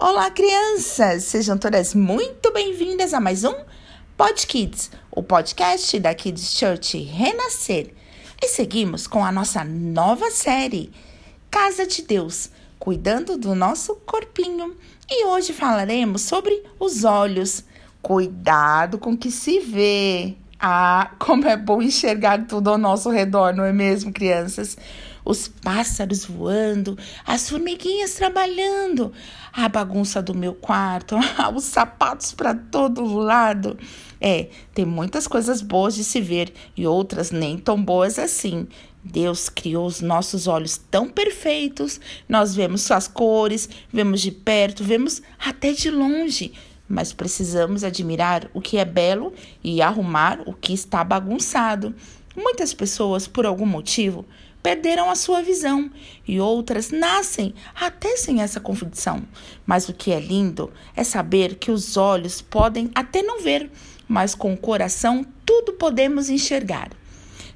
Olá, crianças! Sejam todas muito bem-vindas a mais um Pod Kids, o podcast da Kids Church Renascer. E seguimos com a nossa nova série, Casa de Deus, cuidando do nosso corpinho. E hoje falaremos sobre os olhos. Cuidado com o que se vê. Ah, como é bom enxergar tudo ao nosso redor, não é mesmo, crianças? Os pássaros voando, as formiguinhas trabalhando, a bagunça do meu quarto, os sapatos para todo lado. É, tem muitas coisas boas de se ver e outras nem tão boas assim. Deus criou os nossos olhos tão perfeitos, nós vemos suas cores, vemos de perto, vemos até de longe mas precisamos admirar o que é belo e arrumar o que está bagunçado. Muitas pessoas, por algum motivo, perderam a sua visão e outras nascem até sem essa condição. Mas o que é lindo é saber que os olhos podem até não ver, mas com o coração tudo podemos enxergar.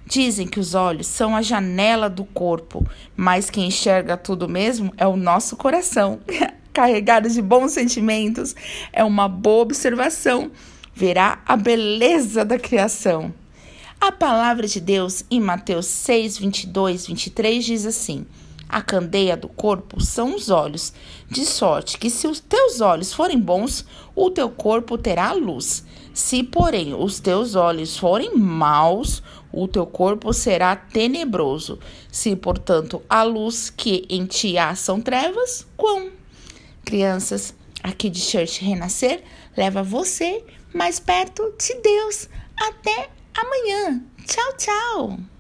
Dizem que os olhos são a janela do corpo, mas quem enxerga tudo mesmo é o nosso coração. carregados de bons sentimentos, é uma boa observação. Verá a beleza da criação. A palavra de Deus em Mateus 6, 22, 23 diz assim: A candeia do corpo são os olhos, de sorte que se os teus olhos forem bons, o teu corpo terá luz. Se, porém, os teus olhos forem maus, o teu corpo será tenebroso. Se, portanto, a luz que em ti há são trevas, quão Crianças, aqui de Church Renascer leva você mais perto de Deus. Até amanhã. Tchau, tchau.